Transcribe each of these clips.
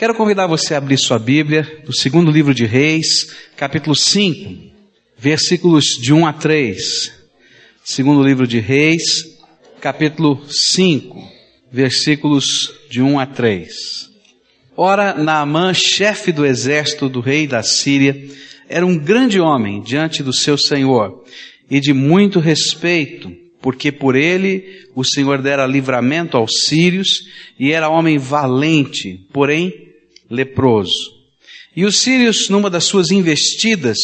Quero convidar você a abrir sua Bíblia no segundo livro de Reis, capítulo 5, versículos de 1 a 3. Segundo livro de Reis, capítulo 5, versículos de 1 a 3. Ora, Naamã, chefe do exército do rei da Síria, era um grande homem diante do seu senhor e de muito respeito, porque por ele o Senhor dera livramento aos sírios e era homem valente, porém leproso. E os sírios, numa das suas investidas,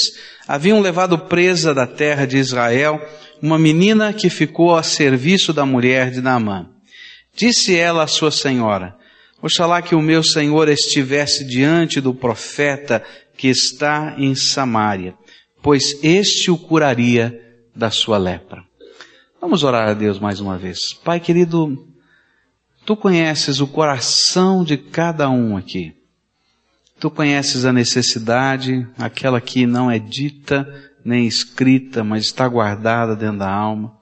haviam levado presa da terra de Israel uma menina que ficou a serviço da mulher de Naamã. Disse ela à sua senhora, Oxalá que o meu senhor estivesse diante do profeta que está em Samaria, pois este o curaria da sua lepra. Vamos orar a Deus mais uma vez. Pai querido, tu conheces o coração de cada um aqui. Tu conheces a necessidade, aquela que não é dita nem escrita, mas está guardada dentro da alma.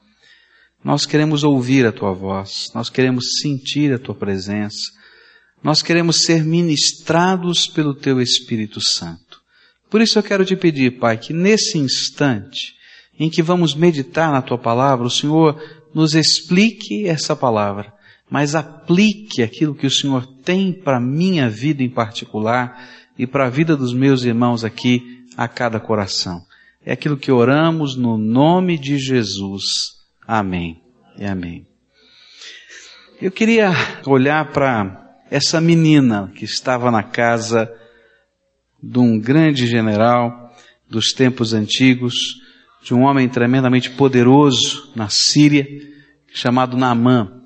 Nós queremos ouvir a tua voz, nós queremos sentir a tua presença, nós queremos ser ministrados pelo teu Espírito Santo. Por isso eu quero te pedir, Pai, que nesse instante em que vamos meditar na tua palavra, o Senhor nos explique essa palavra mas aplique aquilo que o Senhor tem para a minha vida em particular e para a vida dos meus irmãos aqui a cada coração. É aquilo que oramos no nome de Jesus. Amém e amém. Eu queria olhar para essa menina que estava na casa de um grande general dos tempos antigos, de um homem tremendamente poderoso na Síria, chamado Naamã.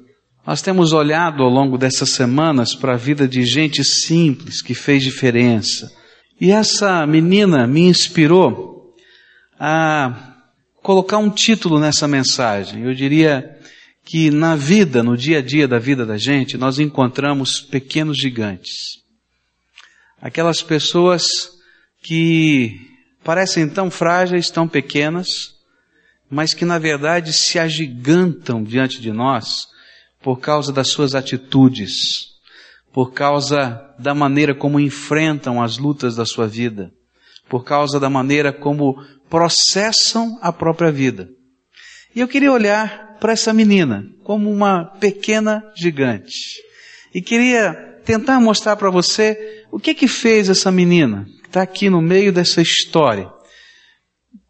Nós temos olhado ao longo dessas semanas para a vida de gente simples que fez diferença. E essa menina me inspirou a colocar um título nessa mensagem. Eu diria que na vida, no dia a dia da vida da gente, nós encontramos pequenos gigantes. Aquelas pessoas que parecem tão frágeis, tão pequenas, mas que na verdade se agigantam diante de nós por causa das suas atitudes, por causa da maneira como enfrentam as lutas da sua vida, por causa da maneira como processam a própria vida. E eu queria olhar para essa menina como uma pequena gigante. E queria tentar mostrar para você o que que fez essa menina, que está aqui no meio dessa história.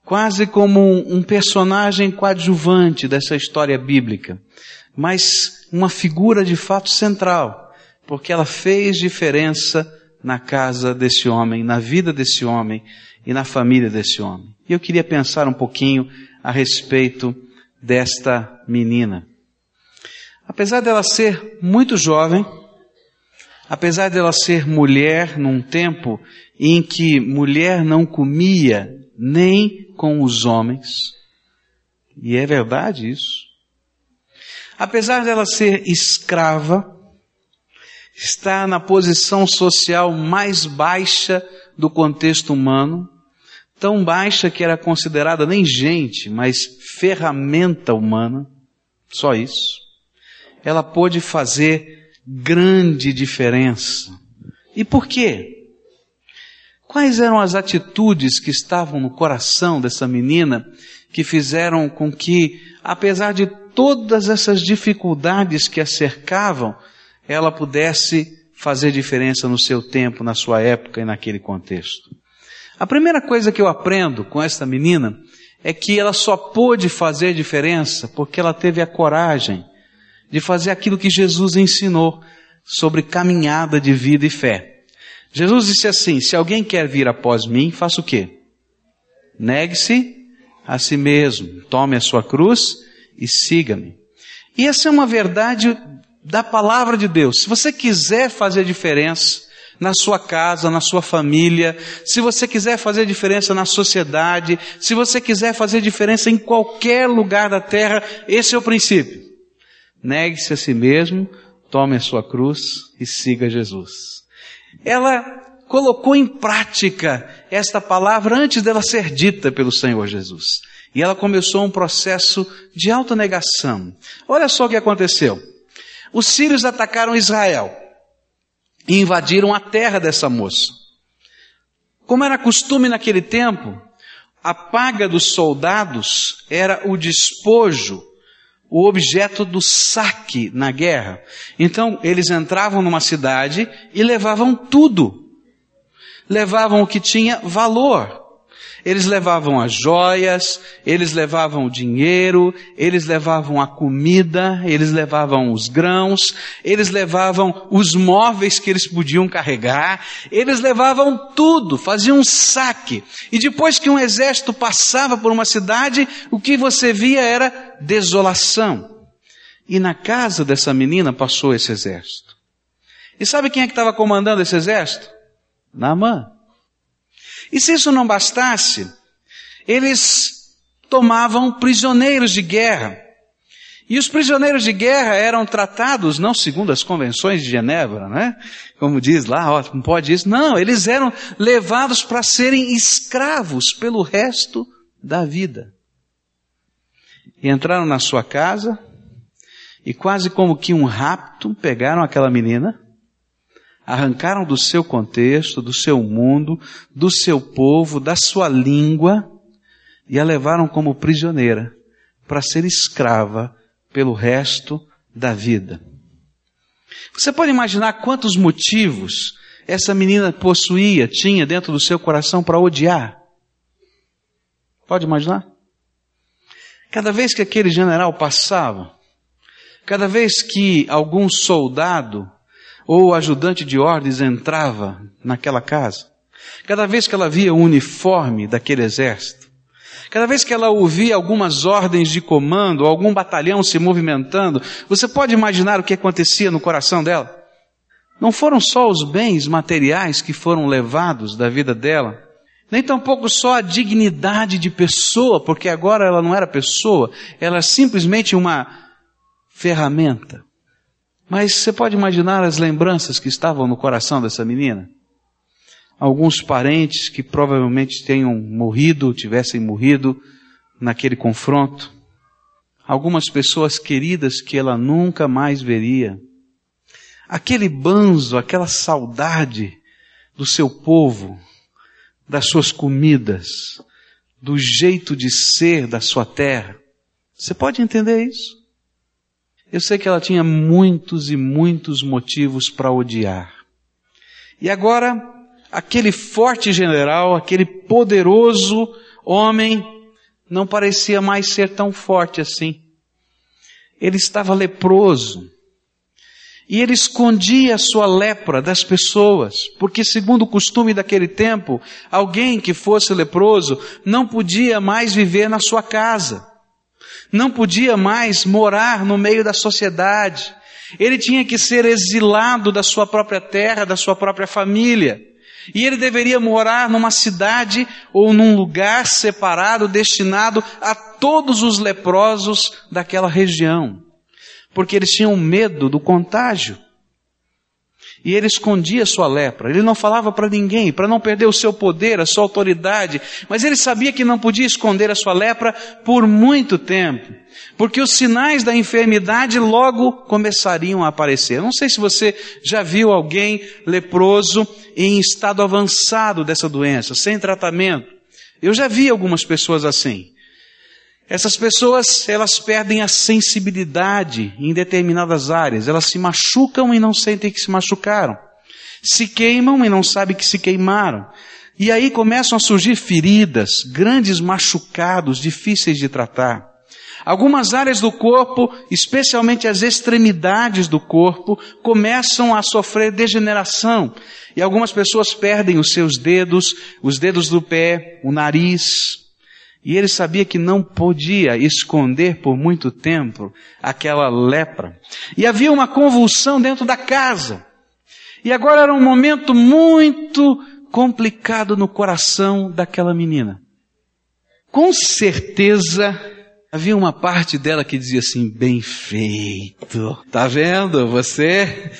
Quase como um personagem coadjuvante dessa história bíblica mas uma figura de fato central, porque ela fez diferença na casa desse homem, na vida desse homem e na família desse homem. E eu queria pensar um pouquinho a respeito desta menina. Apesar dela ser muito jovem, apesar dela ser mulher num tempo em que mulher não comia nem com os homens, e é verdade isso, apesar dela ser escrava, está na posição social mais baixa do contexto humano, tão baixa que era considerada nem gente, mas ferramenta humana, só isso. Ela pôde fazer grande diferença. E por quê? Quais eram as atitudes que estavam no coração dessa menina que fizeram com que, apesar de todas essas dificuldades que a cercavam, ela pudesse fazer diferença no seu tempo, na sua época e naquele contexto. A primeira coisa que eu aprendo com esta menina é que ela só pôde fazer diferença porque ela teve a coragem de fazer aquilo que Jesus ensinou sobre caminhada de vida e fé. Jesus disse assim: se alguém quer vir após mim, faça o quê? Negue-se a si mesmo, tome a sua cruz e siga-me. E essa é uma verdade da palavra de Deus. Se você quiser fazer diferença na sua casa, na sua família, se você quiser fazer diferença na sociedade, se você quiser fazer diferença em qualquer lugar da terra, esse é o princípio. Negue-se a si mesmo, tome a sua cruz e siga Jesus. Ela colocou em prática esta palavra antes dela ser dita pelo Senhor Jesus. E ela começou um processo de autonegação. Olha só o que aconteceu. Os sírios atacaram Israel. e invadiram a terra dessa moça. Como era costume naquele tempo, a paga dos soldados era o despojo, o objeto do saque na guerra. Então, eles entravam numa cidade e levavam tudo. Levavam o que tinha valor. Eles levavam as joias, eles levavam o dinheiro, eles levavam a comida, eles levavam os grãos, eles levavam os móveis que eles podiam carregar, eles levavam tudo, faziam um saque. E depois que um exército passava por uma cidade, o que você via era desolação. E na casa dessa menina passou esse exército. E sabe quem é que estava comandando esse exército? Naamã. E se isso não bastasse, eles tomavam prisioneiros de guerra. E os prisioneiros de guerra eram tratados não segundo as convenções de Genebra, né? Como diz lá, ó, não pode isso. Não, eles eram levados para serem escravos pelo resto da vida. E entraram na sua casa e quase como que um rapto pegaram aquela menina arrancaram do seu contexto, do seu mundo, do seu povo, da sua língua e a levaram como prisioneira para ser escrava pelo resto da vida. Você pode imaginar quantos motivos essa menina possuía, tinha dentro do seu coração para odiar? Pode imaginar? Cada vez que aquele general passava, cada vez que algum soldado ou o ajudante de ordens entrava naquela casa, cada vez que ela via o uniforme daquele exército, cada vez que ela ouvia algumas ordens de comando, algum batalhão se movimentando, você pode imaginar o que acontecia no coração dela? Não foram só os bens materiais que foram levados da vida dela, nem tampouco só a dignidade de pessoa, porque agora ela não era pessoa, ela é simplesmente uma ferramenta. Mas você pode imaginar as lembranças que estavam no coração dessa menina? Alguns parentes que provavelmente tenham morrido, tivessem morrido naquele confronto. Algumas pessoas queridas que ela nunca mais veria. Aquele banzo, aquela saudade do seu povo, das suas comidas, do jeito de ser da sua terra. Você pode entender isso? Eu sei que ela tinha muitos e muitos motivos para odiar. E agora, aquele forte general, aquele poderoso homem, não parecia mais ser tão forte assim. Ele estava leproso. E ele escondia a sua lepra das pessoas, porque segundo o costume daquele tempo, alguém que fosse leproso não podia mais viver na sua casa não podia mais morar no meio da sociedade. Ele tinha que ser exilado da sua própria terra, da sua própria família. E ele deveria morar numa cidade ou num lugar separado, destinado a todos os leprosos daquela região. Porque eles tinham medo do contágio. E ele escondia sua lepra. Ele não falava para ninguém, para não perder o seu poder, a sua autoridade. Mas ele sabia que não podia esconder a sua lepra por muito tempo. Porque os sinais da enfermidade logo começariam a aparecer. Não sei se você já viu alguém leproso em estado avançado dessa doença, sem tratamento. Eu já vi algumas pessoas assim. Essas pessoas, elas perdem a sensibilidade em determinadas áreas. Elas se machucam e não sentem que se machucaram. Se queimam e não sabem que se queimaram. E aí começam a surgir feridas, grandes machucados, difíceis de tratar. Algumas áreas do corpo, especialmente as extremidades do corpo, começam a sofrer degeneração. E algumas pessoas perdem os seus dedos, os dedos do pé, o nariz, e ele sabia que não podia esconder por muito tempo aquela lepra. E havia uma convulsão dentro da casa. E agora era um momento muito complicado no coração daquela menina. Com certeza havia uma parte dela que dizia assim: bem feito. Tá vendo? Você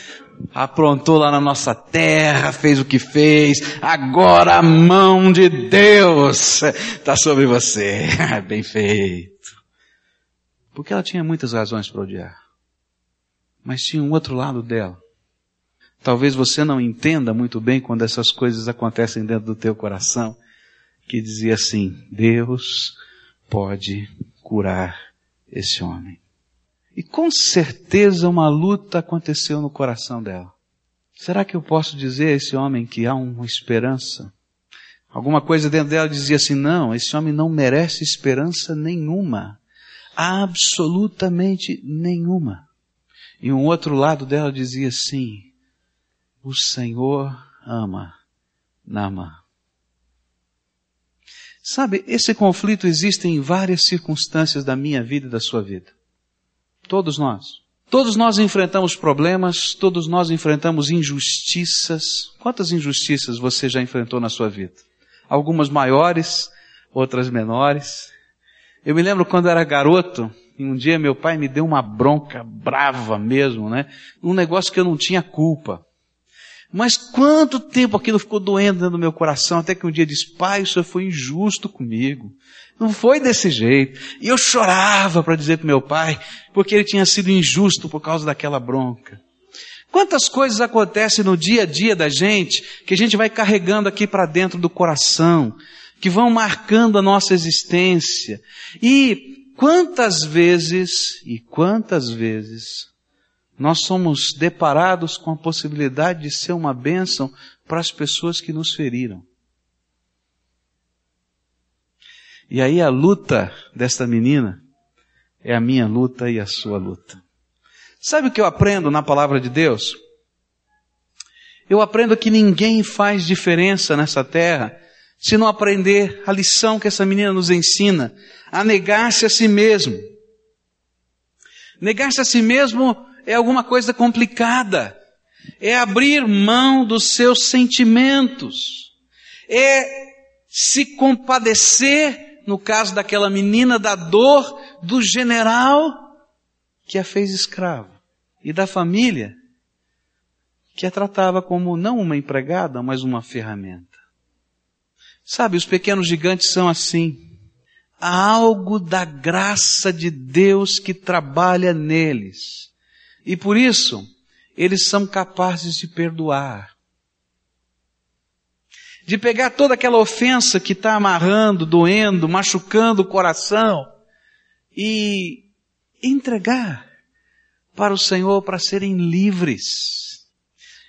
aprontou lá na nossa terra, fez o que fez, agora a mão de Deus está sobre você. Bem feito. Porque ela tinha muitas razões para odiar. Mas tinha um outro lado dela. Talvez você não entenda muito bem quando essas coisas acontecem dentro do teu coração, que dizia assim: Deus pode curar esse homem. E com certeza uma luta aconteceu no coração dela. Será que eu posso dizer a esse homem que há uma esperança? Alguma coisa dentro dela dizia assim: não, esse homem não merece esperança nenhuma. Absolutamente nenhuma. E um outro lado dela dizia assim: o Senhor ama Nama. Sabe, esse conflito existe em várias circunstâncias da minha vida e da sua vida. Todos nós. Todos nós enfrentamos problemas, todos nós enfrentamos injustiças. Quantas injustiças você já enfrentou na sua vida? Algumas maiores, outras menores. Eu me lembro quando era garoto, e um dia meu pai me deu uma bronca brava mesmo, né? Um negócio que eu não tinha culpa. Mas quanto tempo aquilo ficou doendo dentro do meu coração, até que um dia disse, pai, o senhor foi injusto comigo. Não foi desse jeito. E eu chorava para dizer para meu pai, porque ele tinha sido injusto por causa daquela bronca. Quantas coisas acontecem no dia a dia da gente, que a gente vai carregando aqui para dentro do coração, que vão marcando a nossa existência. E quantas vezes, e quantas vezes, nós somos deparados com a possibilidade de ser uma bênção para as pessoas que nos feriram. E aí a luta desta menina é a minha luta e a sua luta. Sabe o que eu aprendo na palavra de Deus? Eu aprendo que ninguém faz diferença nessa terra se não aprender a lição que essa menina nos ensina, a negar-se a si mesmo. Negar-se a si mesmo é alguma coisa complicada. É abrir mão dos seus sentimentos. É se compadecer, no caso daquela menina, da dor do general que a fez escrava e da família que a tratava como não uma empregada, mas uma ferramenta. Sabe, os pequenos gigantes são assim. Há algo da graça de Deus que trabalha neles e por isso, eles são capazes de perdoar. De pegar toda aquela ofensa que está amarrando, doendo, machucando o coração e entregar para o Senhor para serem livres.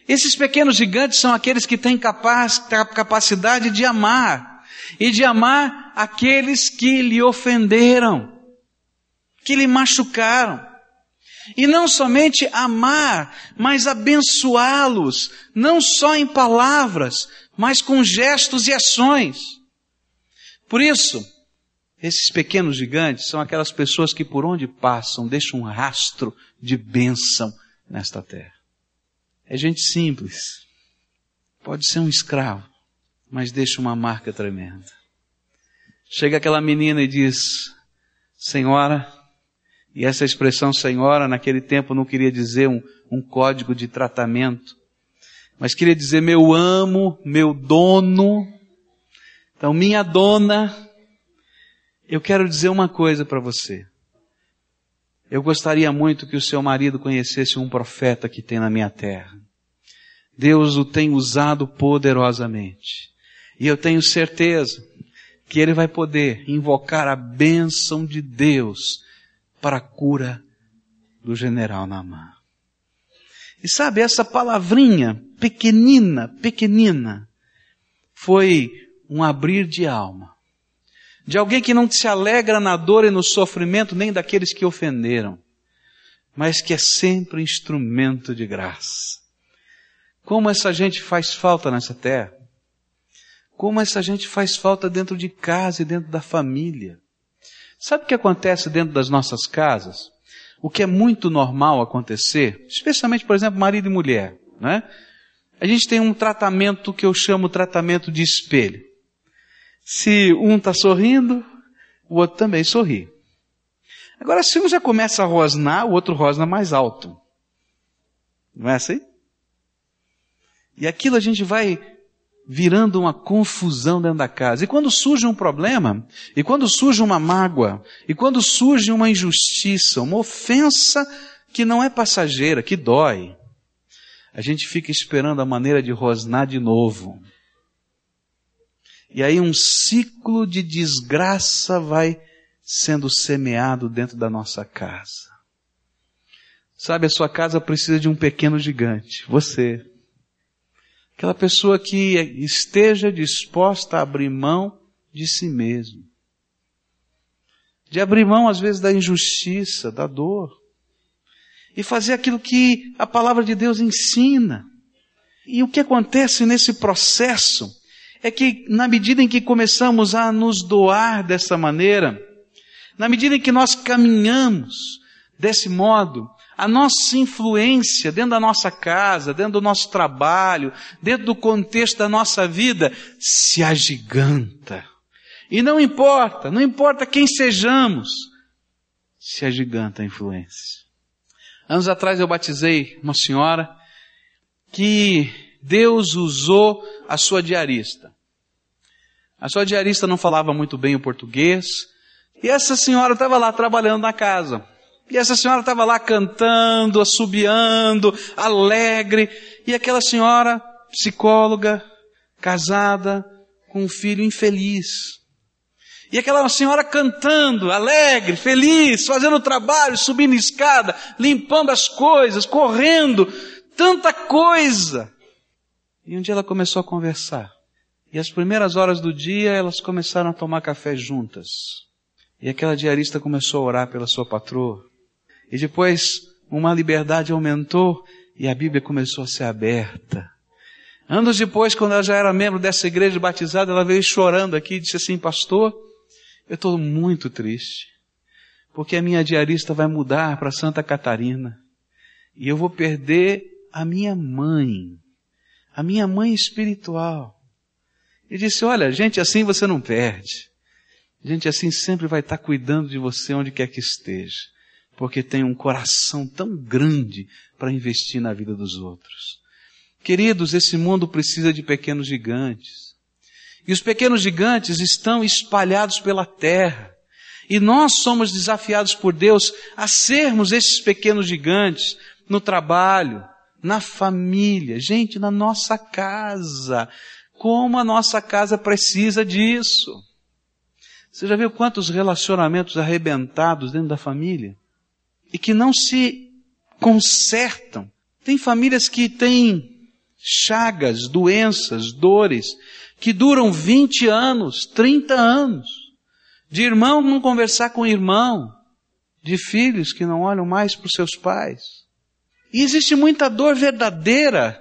Esses pequenos gigantes são aqueles que têm capaz, capacidade de amar e de amar aqueles que lhe ofenderam, que lhe machucaram. E não somente amar, mas abençoá-los, não só em palavras, mas com gestos e ações. Por isso, esses pequenos gigantes são aquelas pessoas que por onde passam deixam um rastro de bênção nesta terra. É gente simples. Pode ser um escravo, mas deixa uma marca tremenda. Chega aquela menina e diz: Senhora, e essa expressão senhora naquele tempo não queria dizer um, um código de tratamento, mas queria dizer meu amo, meu dono. Então, minha dona, eu quero dizer uma coisa para você. Eu gostaria muito que o seu marido conhecesse um profeta que tem na minha terra. Deus o tem usado poderosamente. E eu tenho certeza que ele vai poder invocar a bênção de Deus para a cura do general Namã. E sabe, essa palavrinha pequenina, pequenina, foi um abrir de alma. De alguém que não se alegra na dor e no sofrimento nem daqueles que ofenderam, mas que é sempre instrumento de graça. Como essa gente faz falta nessa terra. Como essa gente faz falta dentro de casa e dentro da família. Sabe o que acontece dentro das nossas casas? O que é muito normal acontecer, especialmente, por exemplo, marido e mulher, né? A gente tem um tratamento que eu chamo tratamento de espelho. Se um está sorrindo, o outro também sorri. Agora, se um já começa a rosnar, o outro rosna mais alto. Não é assim? E aquilo a gente vai virando uma confusão dentro da casa. E quando surge um problema, e quando surge uma mágoa, e quando surge uma injustiça, uma ofensa que não é passageira, que dói, a gente fica esperando a maneira de rosnar de novo. E aí um ciclo de desgraça vai sendo semeado dentro da nossa casa. Sabe, a sua casa precisa de um pequeno gigante, você. Aquela pessoa que esteja disposta a abrir mão de si mesmo. De abrir mão, às vezes, da injustiça, da dor. E fazer aquilo que a palavra de Deus ensina. E o que acontece nesse processo é que, na medida em que começamos a nos doar dessa maneira, na medida em que nós caminhamos desse modo, a nossa influência dentro da nossa casa, dentro do nosso trabalho, dentro do contexto da nossa vida, se agiganta. E não importa, não importa quem sejamos, se agiganta a influência. Anos atrás eu batizei uma senhora que Deus usou a sua diarista. A sua diarista não falava muito bem o português, e essa senhora estava lá trabalhando na casa. E essa senhora estava lá cantando, assobiando, alegre. E aquela senhora, psicóloga, casada, com um filho infeliz. E aquela senhora cantando, alegre, feliz, fazendo trabalho, subindo escada, limpando as coisas, correndo, tanta coisa. E um dia ela começou a conversar. E as primeiras horas do dia elas começaram a tomar café juntas. E aquela diarista começou a orar pela sua patroa. E depois uma liberdade aumentou e a Bíblia começou a ser aberta. Anos depois, quando ela já era membro dessa igreja batizada, ela veio chorando aqui e disse assim, pastor, eu estou muito triste, porque a minha diarista vai mudar para Santa Catarina e eu vou perder a minha mãe, a minha mãe espiritual. E disse, olha, gente assim você não perde. Gente assim sempre vai estar cuidando de você onde quer que esteja, porque tem um coração tão grande para investir na vida dos outros. Queridos, esse mundo precisa de pequenos gigantes. E os pequenos gigantes estão espalhados pela terra. E nós somos desafiados por Deus a sermos esses pequenos gigantes no trabalho, na família, gente, na nossa casa. Como a nossa casa precisa disso. Você já viu quantos relacionamentos arrebentados dentro da família? E que não se consertam. Tem famílias que têm chagas, doenças, dores, que duram 20 anos, 30 anos. De irmão não conversar com irmão. De filhos que não olham mais para os seus pais. E existe muita dor verdadeira,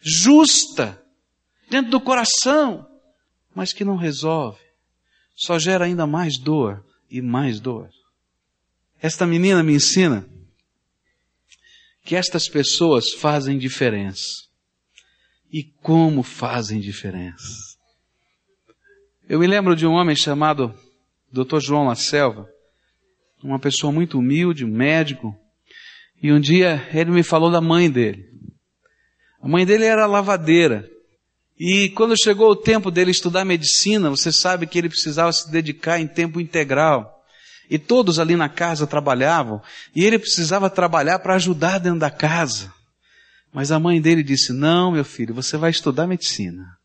justa, dentro do coração, mas que não resolve só gera ainda mais dor e mais dor. Esta menina me ensina que estas pessoas fazem diferença. E como fazem diferença. Eu me lembro de um homem chamado Dr. João La Selva, uma pessoa muito humilde, um médico, e um dia ele me falou da mãe dele. A mãe dele era lavadeira. E quando chegou o tempo dele estudar medicina, você sabe que ele precisava se dedicar em tempo integral. E todos ali na casa trabalhavam, e ele precisava trabalhar para ajudar dentro da casa. Mas a mãe dele disse: Não, meu filho, você vai estudar medicina.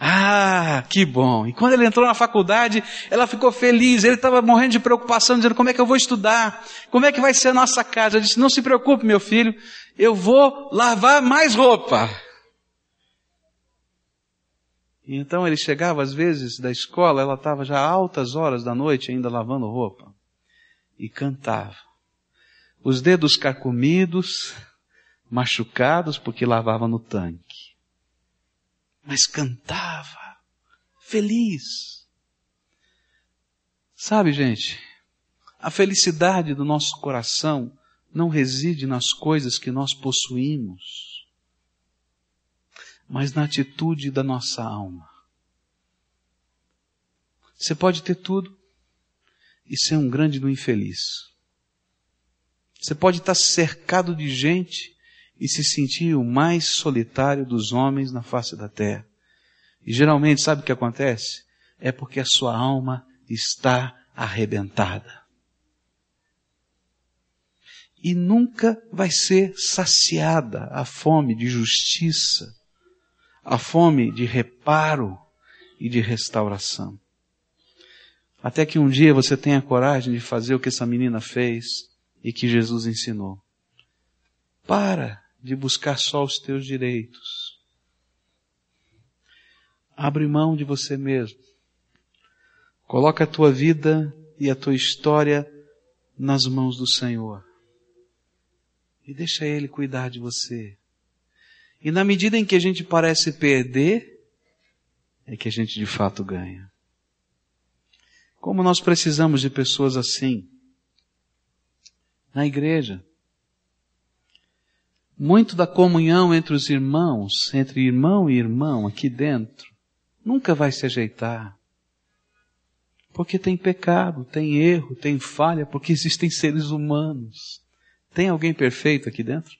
Ah, que bom. E quando ele entrou na faculdade, ela ficou feliz. Ele estava morrendo de preocupação, dizendo: Como é que eu vou estudar? Como é que vai ser a nossa casa? Eu disse: Não se preocupe, meu filho, eu vou lavar mais roupa. Então ele chegava às vezes da escola, ela estava já altas horas da noite ainda lavando roupa. E cantava. Os dedos carcomidos, machucados porque lavava no tanque. Mas cantava, feliz. Sabe, gente, a felicidade do nosso coração não reside nas coisas que nós possuímos mas na atitude da nossa alma. Você pode ter tudo e ser um grande do infeliz. Você pode estar cercado de gente e se sentir o mais solitário dos homens na face da terra. E geralmente, sabe o que acontece? É porque a sua alma está arrebentada. e nunca vai ser saciada a fome de justiça, a fome de reparo e de restauração. Até que um dia você tenha coragem de fazer o que essa menina fez e que Jesus ensinou. Para de buscar só os teus direitos. Abre mão de você mesmo. Coloca a tua vida e a tua história nas mãos do Senhor. E deixa Ele cuidar de você. E na medida em que a gente parece perder, é que a gente de fato ganha. Como nós precisamos de pessoas assim na igreja. Muito da comunhão entre os irmãos, entre irmão e irmão aqui dentro, nunca vai se ajeitar. Porque tem pecado, tem erro, tem falha, porque existem seres humanos. Tem alguém perfeito aqui dentro?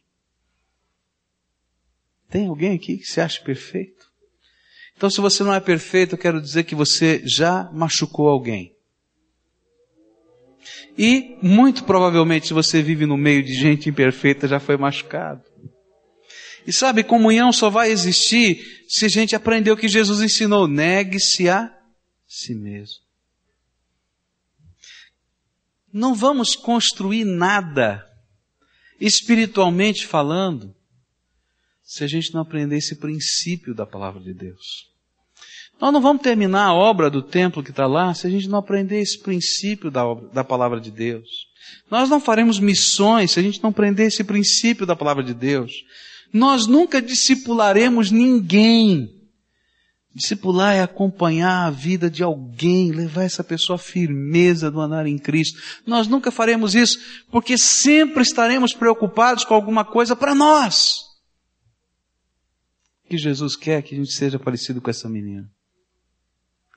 Tem alguém aqui que se acha perfeito? Então, se você não é perfeito, eu quero dizer que você já machucou alguém. E, muito provavelmente, se você vive no meio de gente imperfeita, já foi machucado. E sabe, comunhão só vai existir se a gente aprender o que Jesus ensinou. Negue-se a si mesmo. Não vamos construir nada, espiritualmente falando, se a gente não aprender esse princípio da palavra de Deus. Nós não vamos terminar a obra do templo que está lá se a gente não aprender esse princípio da, obra, da palavra de Deus. Nós não faremos missões se a gente não aprender esse princípio da palavra de Deus. Nós nunca discipularemos ninguém. Discipular é acompanhar a vida de alguém, levar essa pessoa à firmeza do andar em Cristo. Nós nunca faremos isso porque sempre estaremos preocupados com alguma coisa para nós. Que Jesus quer que a gente seja parecido com essa menina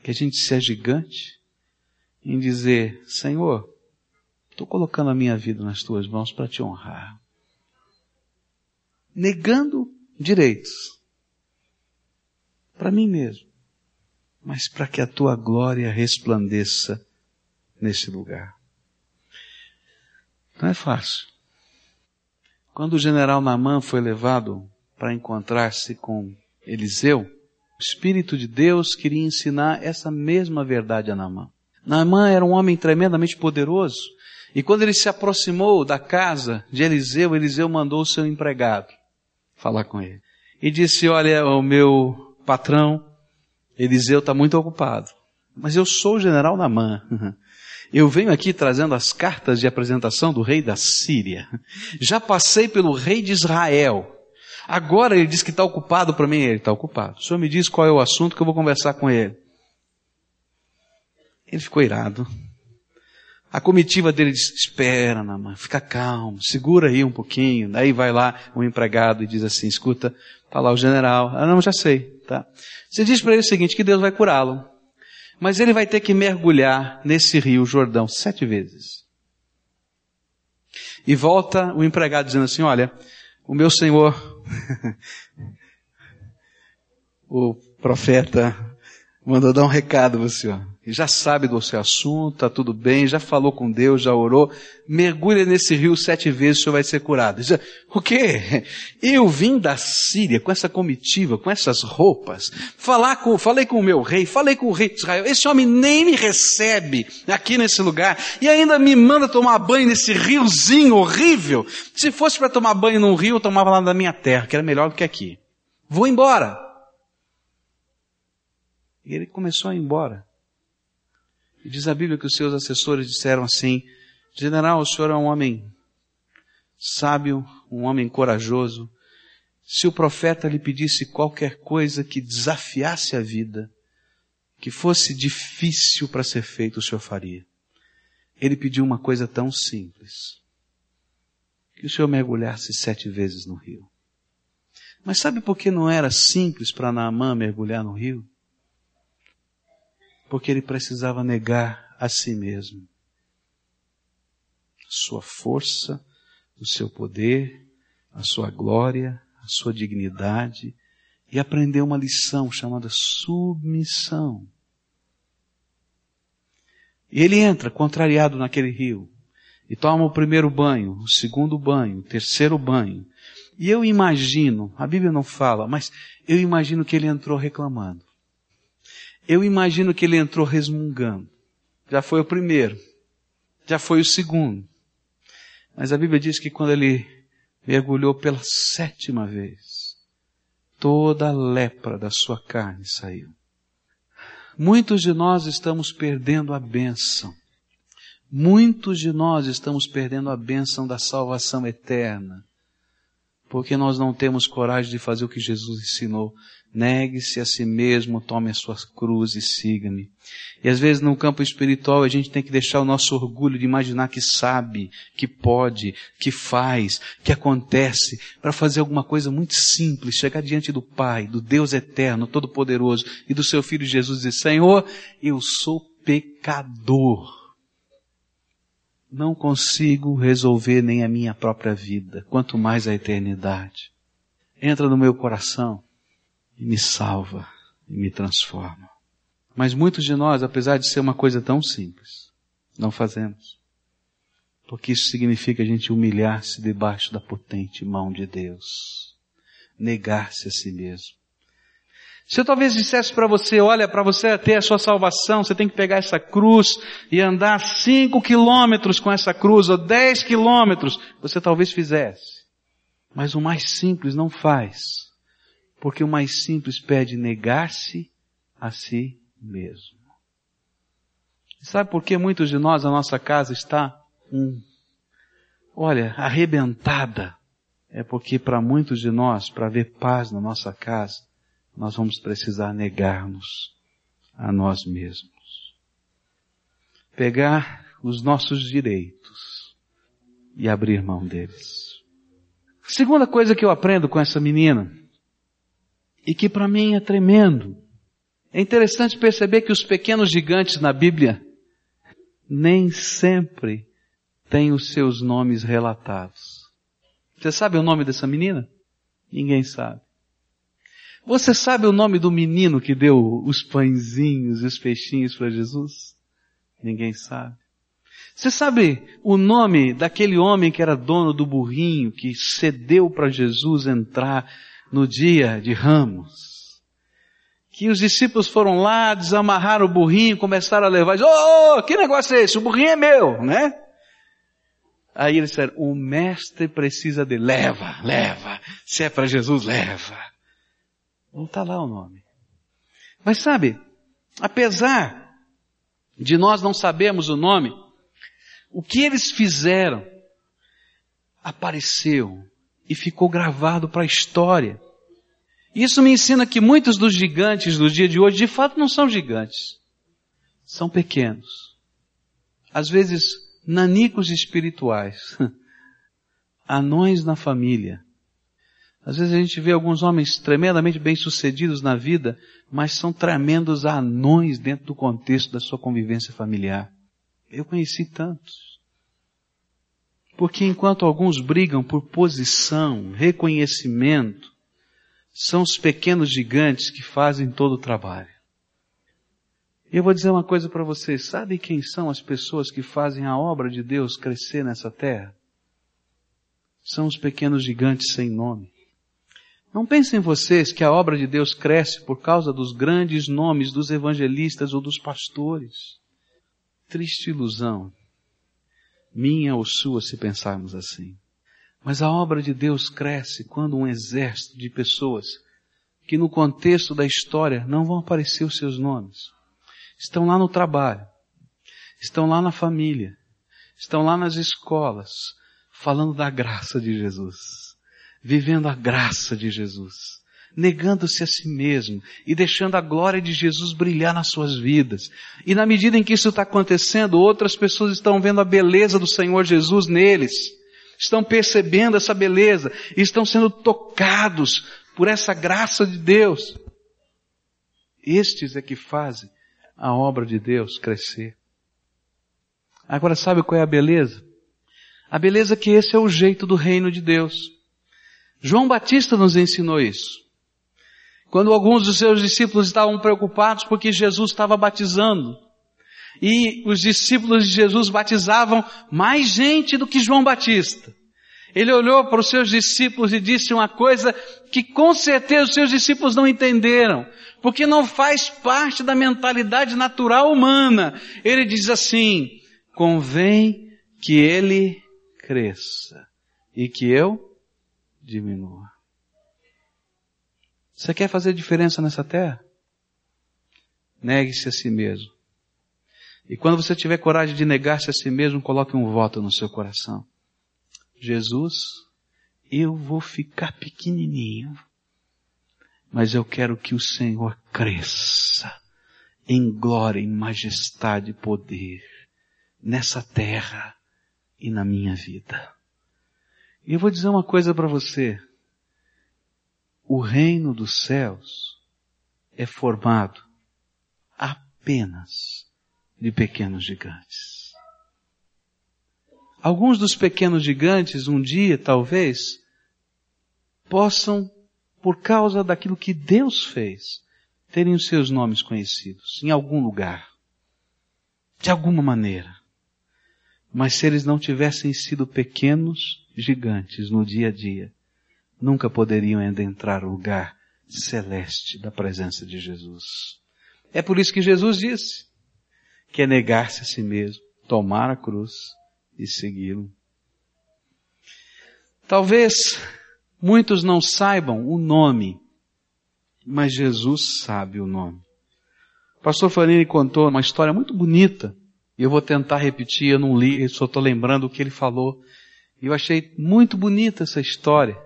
que a gente seja gigante em dizer: Senhor, estou colocando a minha vida nas tuas mãos para te honrar. Negando direitos para mim mesmo, mas para que a tua glória resplandeça nesse lugar. Não é fácil. Quando o general Namã foi levado para encontrar-se com Eliseu, o Espírito de Deus queria ensinar essa mesma verdade a Naamã. Naamã era um homem tremendamente poderoso. E quando ele se aproximou da casa de Eliseu, Eliseu mandou o seu empregado falar com ele. E disse, olha, o meu patrão, Eliseu está muito ocupado. Mas eu sou o general Naamã. Eu venho aqui trazendo as cartas de apresentação do rei da Síria. Já passei pelo rei de Israel. Agora ele diz que está ocupado para mim. Ele está ocupado. O senhor me diz qual é o assunto que eu vou conversar com ele. Ele ficou irado. A comitiva dele disse, espera, Namã, fica calmo, segura aí um pouquinho. Daí vai lá o um empregado e diz assim, escuta, está lá o general. Ah, não, já sei, tá. Você diz para ele o seguinte, que Deus vai curá-lo. Mas ele vai ter que mergulhar nesse rio Jordão sete vezes. E volta o empregado dizendo assim, olha, o meu senhor, o profeta, mandou dar um recado o senhor. Já sabe do seu assunto, está tudo bem, já falou com Deus, já orou. Mergulha nesse rio sete vezes, o senhor vai ser curado. Diz, o quê? Eu vim da Síria com essa comitiva, com essas roupas, falar com, falei com o meu rei, falei com o rei de Israel. Esse homem nem me recebe aqui nesse lugar e ainda me manda tomar banho nesse riozinho horrível. Se fosse para tomar banho num rio, eu tomava lá na minha terra, que era melhor do que aqui. Vou embora. Ele começou a ir embora. E diz a Bíblia que os seus assessores disseram assim, General, o senhor é um homem sábio, um homem corajoso. Se o profeta lhe pedisse qualquer coisa que desafiasse a vida, que fosse difícil para ser feito, o senhor faria. Ele pediu uma coisa tão simples. Que o senhor mergulhasse sete vezes no rio. Mas sabe por que não era simples para Naamã mergulhar no rio? Porque ele precisava negar a si mesmo. A sua força, o seu poder, a sua glória, a sua dignidade e aprender uma lição chamada submissão. E ele entra contrariado naquele rio. e toma o primeiro banho, o segundo banho, o terceiro banho. E eu imagino, a Bíblia não fala, mas eu imagino que ele entrou reclamando. Eu imagino que ele entrou resmungando. Já foi o primeiro. Já foi o segundo. Mas a Bíblia diz que quando ele mergulhou pela sétima vez, toda a lepra da sua carne saiu. Muitos de nós estamos perdendo a bênção. Muitos de nós estamos perdendo a bênção da salvação eterna porque nós não temos coragem de fazer o que Jesus ensinou. Negue-se a si mesmo, tome a sua cruz e siga-me. E às vezes no campo espiritual a gente tem que deixar o nosso orgulho de imaginar que sabe, que pode, que faz, que acontece, para fazer alguma coisa muito simples, chegar diante do Pai, do Deus eterno, todo-poderoso e do seu Filho Jesus e dizer, Senhor, eu sou pecador não consigo resolver nem a minha própria vida, quanto mais a eternidade. Entra no meu coração e me salva e me transforma. Mas muitos de nós, apesar de ser uma coisa tão simples, não fazemos. Porque isso significa a gente humilhar-se debaixo da potente mão de Deus. Negar-se a si mesmo. Se eu talvez dissesse para você, olha, para você ter a sua salvação, você tem que pegar essa cruz e andar cinco quilômetros com essa cruz, ou dez quilômetros, você talvez fizesse. Mas o mais simples não faz. Porque o mais simples pede negar-se a si mesmo. Sabe por que muitos de nós, a nossa casa está, um, olha, arrebentada? É porque para muitos de nós, para ver paz na nossa casa, nós vamos precisar negar-nos a nós mesmos. Pegar os nossos direitos e abrir mão deles. Segunda coisa que eu aprendo com essa menina, e que para mim é tremendo, é interessante perceber que os pequenos gigantes na Bíblia nem sempre têm os seus nomes relatados. Você sabe o nome dessa menina? Ninguém sabe. Você sabe o nome do menino que deu os pãezinhos e os peixinhos para Jesus? Ninguém sabe. Você sabe o nome daquele homem que era dono do burrinho, que cedeu para Jesus entrar no dia de ramos? Que os discípulos foram lá, desamarraram o burrinho, começaram a levar, e oh, oh, que negócio é esse? O burrinho é meu, né? Aí eles disseram, o mestre precisa de, leva, leva, se é para Jesus, leva. Não está lá o nome. Mas sabe, apesar de nós não sabermos o nome, o que eles fizeram apareceu e ficou gravado para a história. Isso me ensina que muitos dos gigantes do dia de hoje, de fato, não são gigantes. São pequenos. Às vezes, nanicos espirituais. Anões na família. Às vezes a gente vê alguns homens tremendamente bem-sucedidos na vida, mas são tremendos anões dentro do contexto da sua convivência familiar. Eu conheci tantos. Porque enquanto alguns brigam por posição, reconhecimento, são os pequenos gigantes que fazem todo o trabalho. E eu vou dizer uma coisa para vocês, sabe quem são as pessoas que fazem a obra de Deus crescer nessa terra? São os pequenos gigantes sem nome. Não pensem vocês que a obra de Deus cresce por causa dos grandes nomes dos evangelistas ou dos pastores. Triste ilusão. Minha ou sua se pensarmos assim. Mas a obra de Deus cresce quando um exército de pessoas que no contexto da história não vão aparecer os seus nomes. Estão lá no trabalho. Estão lá na família. Estão lá nas escolas. Falando da graça de Jesus vivendo a graça de Jesus, negando-se a si mesmo e deixando a glória de Jesus brilhar nas suas vidas. E na medida em que isso está acontecendo, outras pessoas estão vendo a beleza do Senhor Jesus neles, estão percebendo essa beleza e estão sendo tocados por essa graça de Deus. Estes é que fazem a obra de Deus crescer. Agora sabe qual é a beleza? A beleza é que esse é o jeito do reino de Deus. João Batista nos ensinou isso. Quando alguns dos seus discípulos estavam preocupados porque Jesus estava batizando. E os discípulos de Jesus batizavam mais gente do que João Batista. Ele olhou para os seus discípulos e disse uma coisa que com certeza os seus discípulos não entenderam, porque não faz parte da mentalidade natural humana. Ele diz assim: convém que ele cresça e que eu diminua. Você quer fazer diferença nessa terra? Negue-se a si mesmo. E quando você tiver coragem de negar-se a si mesmo, coloque um voto no seu coração. Jesus, eu vou ficar pequenininho, mas eu quero que o Senhor cresça em glória, em majestade e poder nessa terra e na minha vida. E eu vou dizer uma coisa para você. O reino dos céus é formado apenas de pequenos gigantes. Alguns dos pequenos gigantes, um dia, talvez, possam, por causa daquilo que Deus fez, terem os seus nomes conhecidos em algum lugar. De alguma maneira. Mas se eles não tivessem sido pequenos gigantes no dia a dia, nunca poderiam adentrar o lugar celeste da presença de Jesus. É por isso que Jesus disse que é negar-se a si mesmo, tomar a cruz e segui-lo. Talvez muitos não saibam o nome, mas Jesus sabe o nome. O pastor Fanini contou uma história muito bonita, e eu vou tentar repetir, eu não li, eu só estou lembrando o que ele falou. Eu achei muito bonita essa história.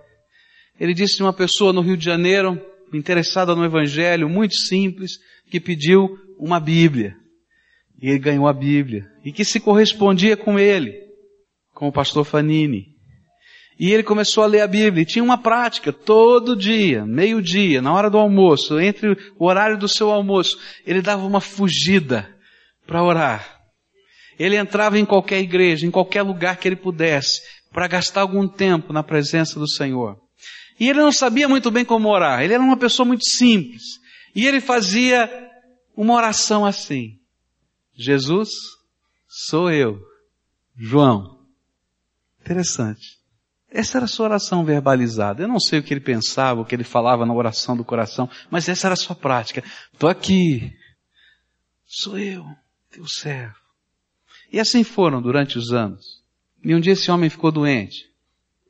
Ele disse de uma pessoa no Rio de Janeiro, interessada no Evangelho, muito simples, que pediu uma Bíblia. E ele ganhou a Bíblia. E que se correspondia com ele, com o pastor Fanini. E ele começou a ler a Bíblia. E tinha uma prática todo dia, meio-dia, na hora do almoço, entre o horário do seu almoço, ele dava uma fugida para orar. Ele entrava em qualquer igreja, em qualquer lugar que ele pudesse, para gastar algum tempo na presença do Senhor. E ele não sabia muito bem como orar. Ele era uma pessoa muito simples. E ele fazia uma oração assim. Jesus, sou eu, João. Interessante. Essa era a sua oração verbalizada. Eu não sei o que ele pensava, o que ele falava na oração do coração, mas essa era a sua prática. Estou aqui. Sou eu, teu servo. E assim foram durante os anos. E um dia esse homem ficou doente.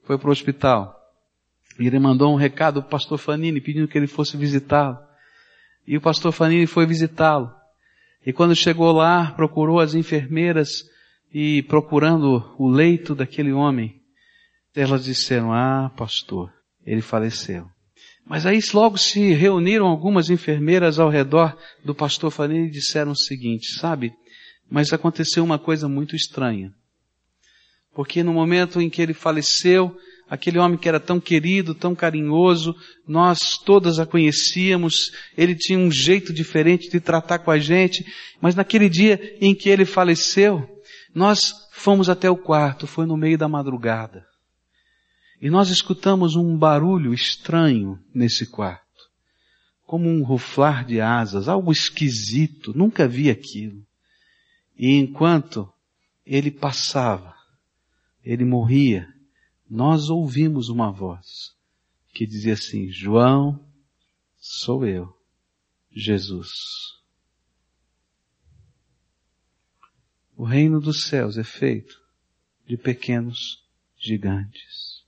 Foi para o hospital. E ele mandou um recado para o pastor Fanini pedindo que ele fosse visitá-lo. E o pastor Fanini foi visitá-lo. E quando chegou lá, procurou as enfermeiras e procurando o leito daquele homem, elas disseram, ah, pastor, ele faleceu. Mas aí logo se reuniram algumas enfermeiras ao redor do pastor Fanini e disseram o seguinte, sabe, mas aconteceu uma coisa muito estranha. Porque no momento em que ele faleceu, aquele homem que era tão querido, tão carinhoso, nós todas a conhecíamos, ele tinha um jeito diferente de tratar com a gente, mas naquele dia em que ele faleceu, nós fomos até o quarto, foi no meio da madrugada. E nós escutamos um barulho estranho nesse quarto. Como um ruflar de asas, algo esquisito, nunca vi aquilo. E enquanto ele passava, ele morria, nós ouvimos uma voz que dizia assim, João, sou eu, Jesus. O reino dos céus é feito de pequenos gigantes.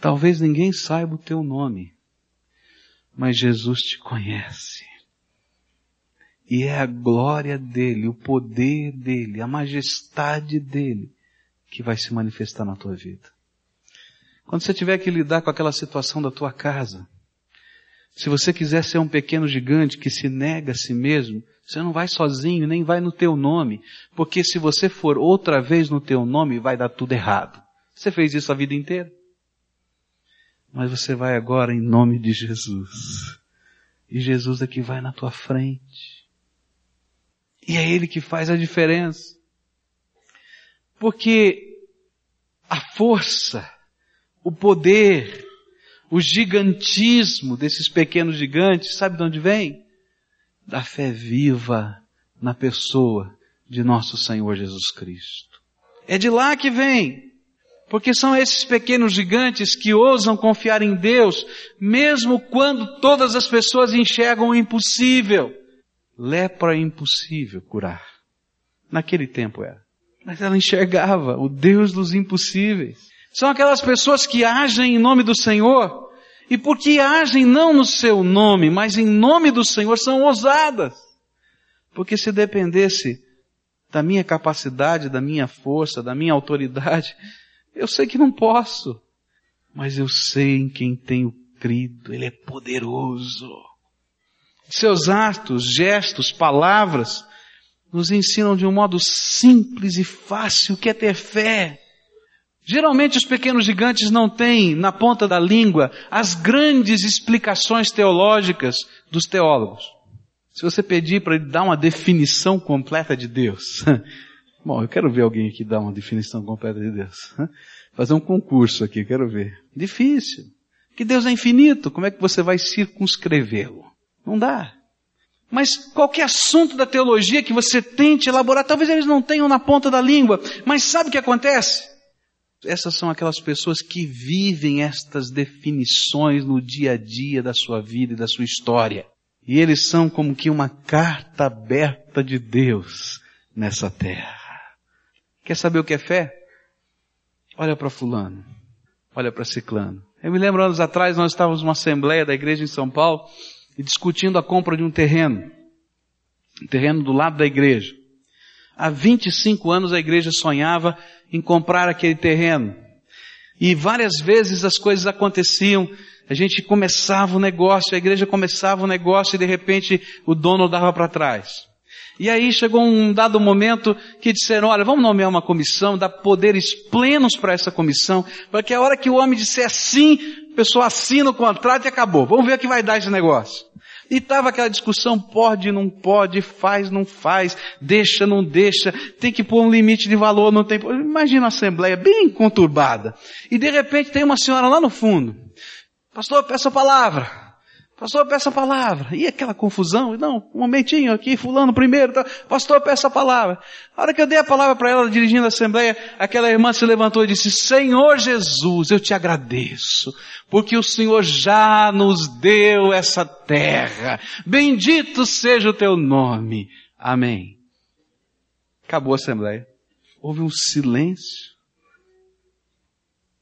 Talvez ninguém saiba o teu nome, mas Jesus te conhece. E é a glória dele, o poder dele, a majestade dele que vai se manifestar na tua vida. Quando você tiver que lidar com aquela situação da tua casa, se você quiser ser um pequeno gigante que se nega a si mesmo, você não vai sozinho, nem vai no teu nome, porque se você for outra vez no teu nome, vai dar tudo errado. Você fez isso a vida inteira. Mas você vai agora em nome de Jesus. E Jesus é que vai na tua frente. E é Ele que faz a diferença. Porque a força, o poder, o gigantismo desses pequenos gigantes, sabe de onde vem? Da fé viva na pessoa de nosso Senhor Jesus Cristo. É de lá que vem. Porque são esses pequenos gigantes que ousam confiar em Deus, mesmo quando todas as pessoas enxergam o impossível. Lepra é impossível curar. Naquele tempo era. Mas ela enxergava o Deus dos impossíveis. São aquelas pessoas que agem em nome do Senhor, e porque agem não no seu nome, mas em nome do Senhor, são ousadas. Porque se dependesse da minha capacidade, da minha força, da minha autoridade, eu sei que não posso. Mas eu sei em quem tenho crido, Ele é poderoso. Seus atos, gestos, palavras, nos ensinam de um modo simples e fácil que é ter fé. Geralmente os pequenos gigantes não têm na ponta da língua as grandes explicações teológicas dos teólogos. Se você pedir para ele dar uma definição completa de Deus, bom, eu quero ver alguém aqui dar uma definição completa de Deus. Fazer um concurso aqui, quero ver. Difícil. Que Deus é infinito, como é que você vai circunscrevê-lo? Não dá. Mas qualquer assunto da teologia que você tente elaborar, talvez eles não tenham na ponta da língua, mas sabe o que acontece? Essas são aquelas pessoas que vivem estas definições no dia a dia da sua vida e da sua história. E eles são como que uma carta aberta de Deus nessa terra. Quer saber o que é fé? Olha para fulano. Olha para ciclano. Eu me lembro anos atrás nós estávamos numa assembleia da igreja em São Paulo e discutindo a compra de um terreno. Um terreno do lado da igreja. Há 25 anos a igreja sonhava em comprar aquele terreno. E várias vezes as coisas aconteciam, a gente começava o negócio, a igreja começava o negócio e de repente o dono dava para trás. E aí chegou um dado momento que disseram, olha, vamos nomear uma comissão, dar poderes plenos para essa comissão, para que a hora que o homem disser sim, a pessoa assina o contrato e acabou. Vamos ver o que vai dar esse negócio. E estava aquela discussão, pode, não pode, faz, não faz, deixa, não deixa, tem que pôr um limite de valor, não tem. Imagina a assembleia bem conturbada. E de repente tem uma senhora lá no fundo. Pastor, peça a palavra. Pastor, peça a palavra. E aquela confusão? Não, um momentinho aqui, fulano primeiro. Tá. Pastor, peça a palavra. A hora que eu dei a palavra para ela dirigindo a assembleia, aquela irmã se levantou e disse, Senhor Jesus, eu te agradeço, porque o Senhor já nos deu essa terra. Bendito seja o teu nome. Amém. Acabou a assembleia. Houve um silêncio.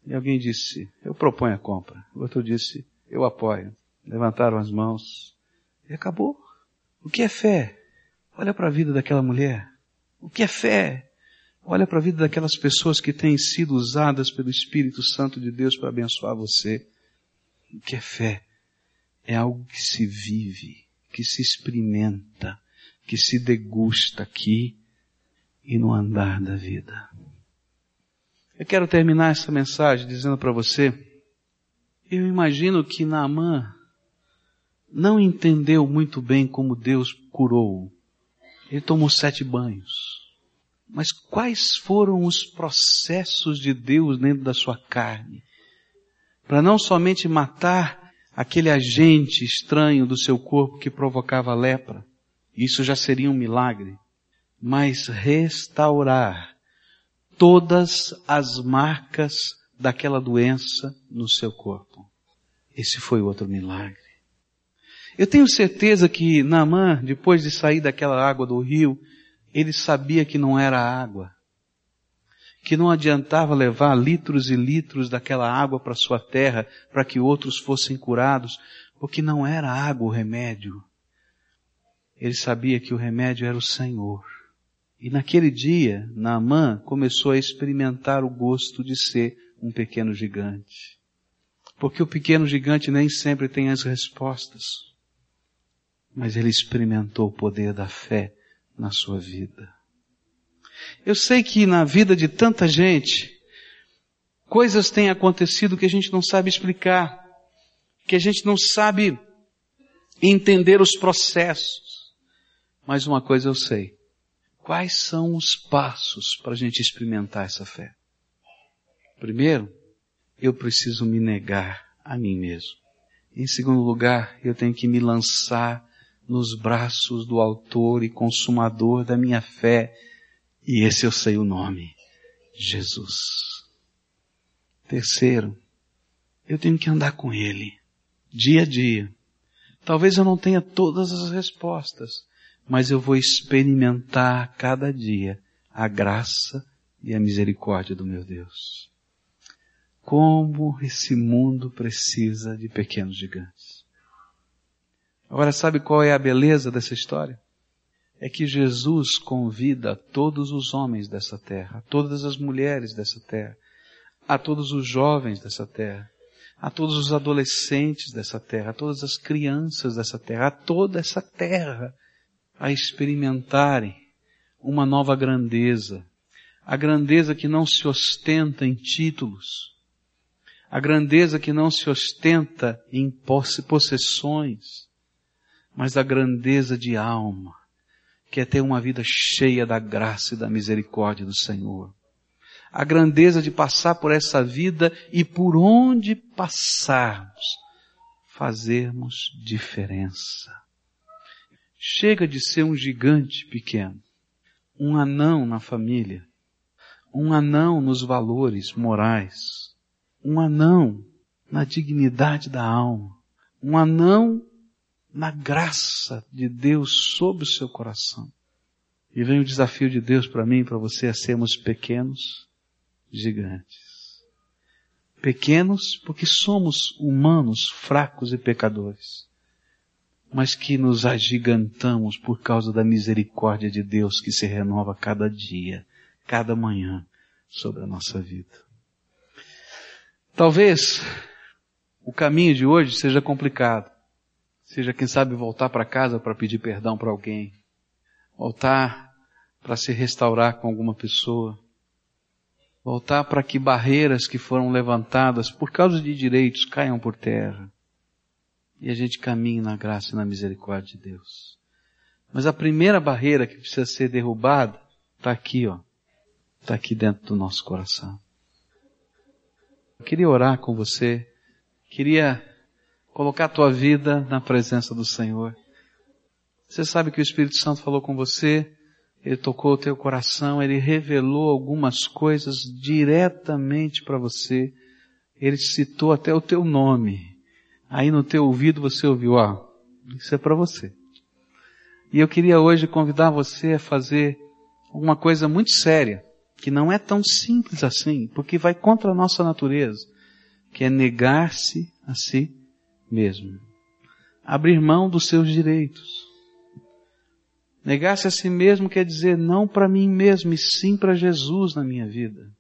E alguém disse, eu proponho a compra. O outro disse, eu apoio levantaram as mãos e acabou. O que é fé? Olha para a vida daquela mulher. O que é fé? Olha para a vida daquelas pessoas que têm sido usadas pelo Espírito Santo de Deus para abençoar você. O que é fé? É algo que se vive, que se experimenta, que se degusta aqui e no andar da vida. Eu quero terminar essa mensagem dizendo para você, eu imagino que Naamã não entendeu muito bem como Deus curou. Ele tomou sete banhos. Mas quais foram os processos de Deus dentro da sua carne? Para não somente matar aquele agente estranho do seu corpo que provocava lepra, isso já seria um milagre, mas restaurar todas as marcas daquela doença no seu corpo. Esse foi outro milagre. Eu tenho certeza que Naamã, depois de sair daquela água do rio, ele sabia que não era água. Que não adiantava levar litros e litros daquela água para sua terra para que outros fossem curados, porque não era água o remédio. Ele sabia que o remédio era o Senhor. E naquele dia, Naamã começou a experimentar o gosto de ser um pequeno gigante. Porque o pequeno gigante nem sempre tem as respostas mas ele experimentou o poder da fé na sua vida. Eu sei que na vida de tanta gente, coisas têm acontecido que a gente não sabe explicar, que a gente não sabe entender os processos. Mas uma coisa eu sei. Quais são os passos para a gente experimentar essa fé? Primeiro, eu preciso me negar a mim mesmo. Em segundo lugar, eu tenho que me lançar nos braços do Autor e Consumador da minha fé, e esse eu sei o nome, Jesus. Terceiro, eu tenho que andar com Ele, dia a dia. Talvez eu não tenha todas as respostas, mas eu vou experimentar cada dia a graça e a misericórdia do meu Deus. Como esse mundo precisa de pequenos gigantes. Agora sabe qual é a beleza dessa história? É que Jesus convida todos os homens dessa terra, todas as mulheres dessa terra, a todos os jovens dessa terra, a todos os adolescentes dessa terra, a todas as crianças dessa terra, a toda essa terra, a experimentarem uma nova grandeza. A grandeza que não se ostenta em títulos, a grandeza que não se ostenta em possessões, mas a grandeza de alma, que é ter uma vida cheia da graça e da misericórdia do Senhor. A grandeza de passar por essa vida e por onde passarmos, fazermos diferença. Chega de ser um gigante pequeno, um anão na família, um anão nos valores morais, um anão na dignidade da alma, um anão na graça de Deus sobre o seu coração. E vem o desafio de Deus para mim e para você a sermos pequenos gigantes. Pequenos porque somos humanos, fracos e pecadores, mas que nos agigantamos por causa da misericórdia de Deus que se renova cada dia, cada manhã sobre a nossa vida. Talvez o caminho de hoje seja complicado. Seja, quem sabe, voltar para casa para pedir perdão para alguém. Voltar para se restaurar com alguma pessoa. Voltar para que barreiras que foram levantadas por causa de direitos caiam por terra. E a gente caminhe na graça e na misericórdia de Deus. Mas a primeira barreira que precisa ser derrubada está aqui, ó. Está aqui dentro do nosso coração. Eu queria orar com você, queria colocar a tua vida na presença do Senhor. Você sabe que o Espírito Santo falou com você, ele tocou o teu coração, ele revelou algumas coisas diretamente para você. Ele citou até o teu nome. Aí no teu ouvido você ouviu, ó, isso é para você. E eu queria hoje convidar você a fazer uma coisa muito séria que não é tão simples assim, porque vai contra a nossa natureza, que é negar-se a si mesmo. Abrir mão dos seus direitos. Negar-se a si mesmo quer dizer não para mim mesmo, e sim para Jesus na minha vida.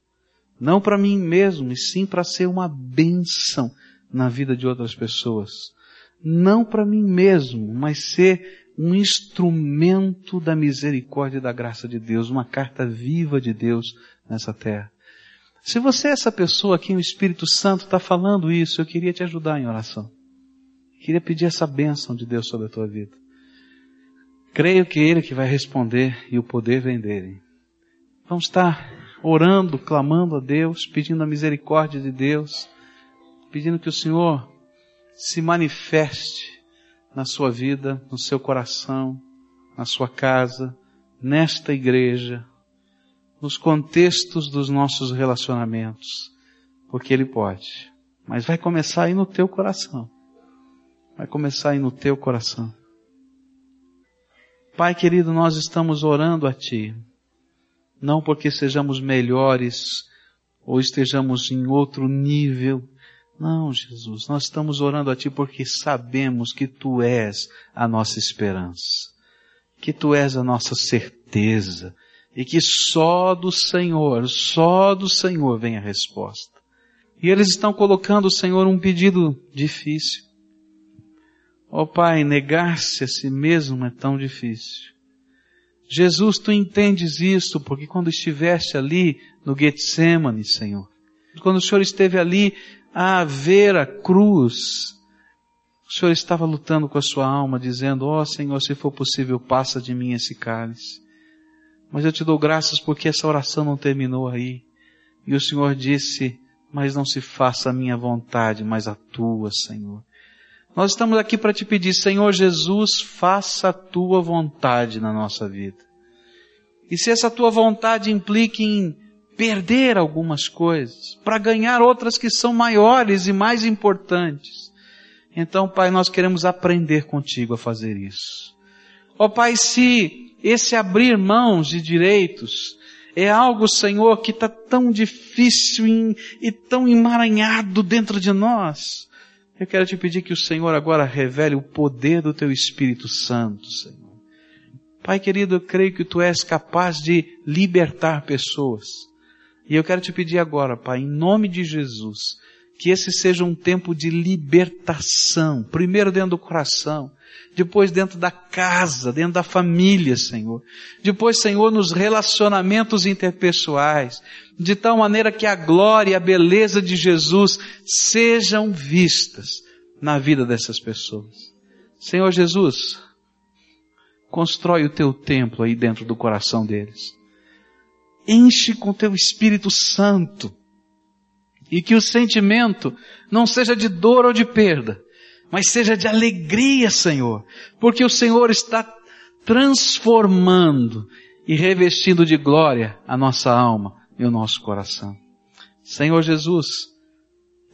Não para mim mesmo, e sim para ser uma bênção na vida de outras pessoas. Não para mim mesmo, mas ser um instrumento da misericórdia e da graça de Deus, uma carta viva de Deus nessa terra. Se você é essa pessoa aqui, o Espírito Santo está falando isso, eu queria te ajudar em oração. Queria pedir essa bênção de Deus sobre a tua vida. Creio que Ele que vai responder e o poder vem dele. Vamos estar orando, clamando a Deus, pedindo a misericórdia de Deus, pedindo que o Senhor se manifeste na sua vida, no seu coração, na sua casa, nesta igreja, nos contextos dos nossos relacionamentos, porque Ele pode. Mas vai começar aí no teu coração. Vai começar aí no teu coração. Pai querido, nós estamos orando a Ti, não porque sejamos melhores ou estejamos em outro nível, não, Jesus, nós estamos orando a Ti porque sabemos que Tu és a nossa esperança, que Tu és a nossa certeza e que só do Senhor, só do Senhor vem a resposta. E eles estão colocando, Senhor, um pedido difícil. Ó oh, Pai, negar-se a si mesmo é tão difícil. Jesus, Tu entendes isso porque quando estiveste ali no Getsemane, Senhor, quando o Senhor esteve ali a ver a cruz, o Senhor estava lutando com a sua alma, dizendo, ó oh, Senhor, se for possível, passa de mim esse cálice. Mas eu te dou graças porque essa oração não terminou aí. E o Senhor disse, mas não se faça a minha vontade, mas a tua, Senhor. Nós estamos aqui para te pedir, Senhor Jesus, faça a tua vontade na nossa vida. E se essa tua vontade implica em perder algumas coisas, para ganhar outras que são maiores e mais importantes, então, Pai, nós queremos aprender contigo a fazer isso. Ó oh, Pai, se esse abrir mãos de direitos é algo, Senhor, que está tão difícil e tão emaranhado dentro de nós. Eu quero te pedir que o Senhor agora revele o poder do Teu Espírito Santo, Senhor. Pai querido, eu creio que Tu és capaz de libertar pessoas. E eu quero te pedir agora, Pai, em nome de Jesus, que esse seja um tempo de libertação, primeiro dentro do coração, depois dentro da casa, dentro da família, Senhor. Depois, Senhor, nos relacionamentos interpessoais, de tal maneira que a glória e a beleza de Jesus sejam vistas na vida dessas pessoas. Senhor Jesus, constrói o teu templo aí dentro do coração deles. Enche com teu Espírito Santo. E que o sentimento não seja de dor ou de perda, mas seja de alegria, Senhor, porque o Senhor está transformando e revestindo de glória a nossa alma e o nosso coração. Senhor Jesus,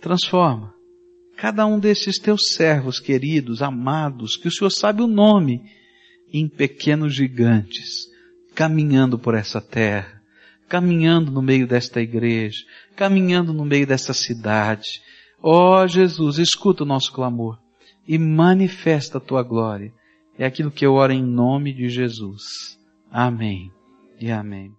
transforma cada um desses teus servos queridos, amados, que o Senhor sabe o nome, em pequenos gigantes, caminhando por essa terra, caminhando no meio desta igreja, caminhando no meio dessa cidade. Ó oh, Jesus, escuta o nosso clamor e manifesta a tua glória. É aquilo que eu oro em nome de Jesus. Amém e amém.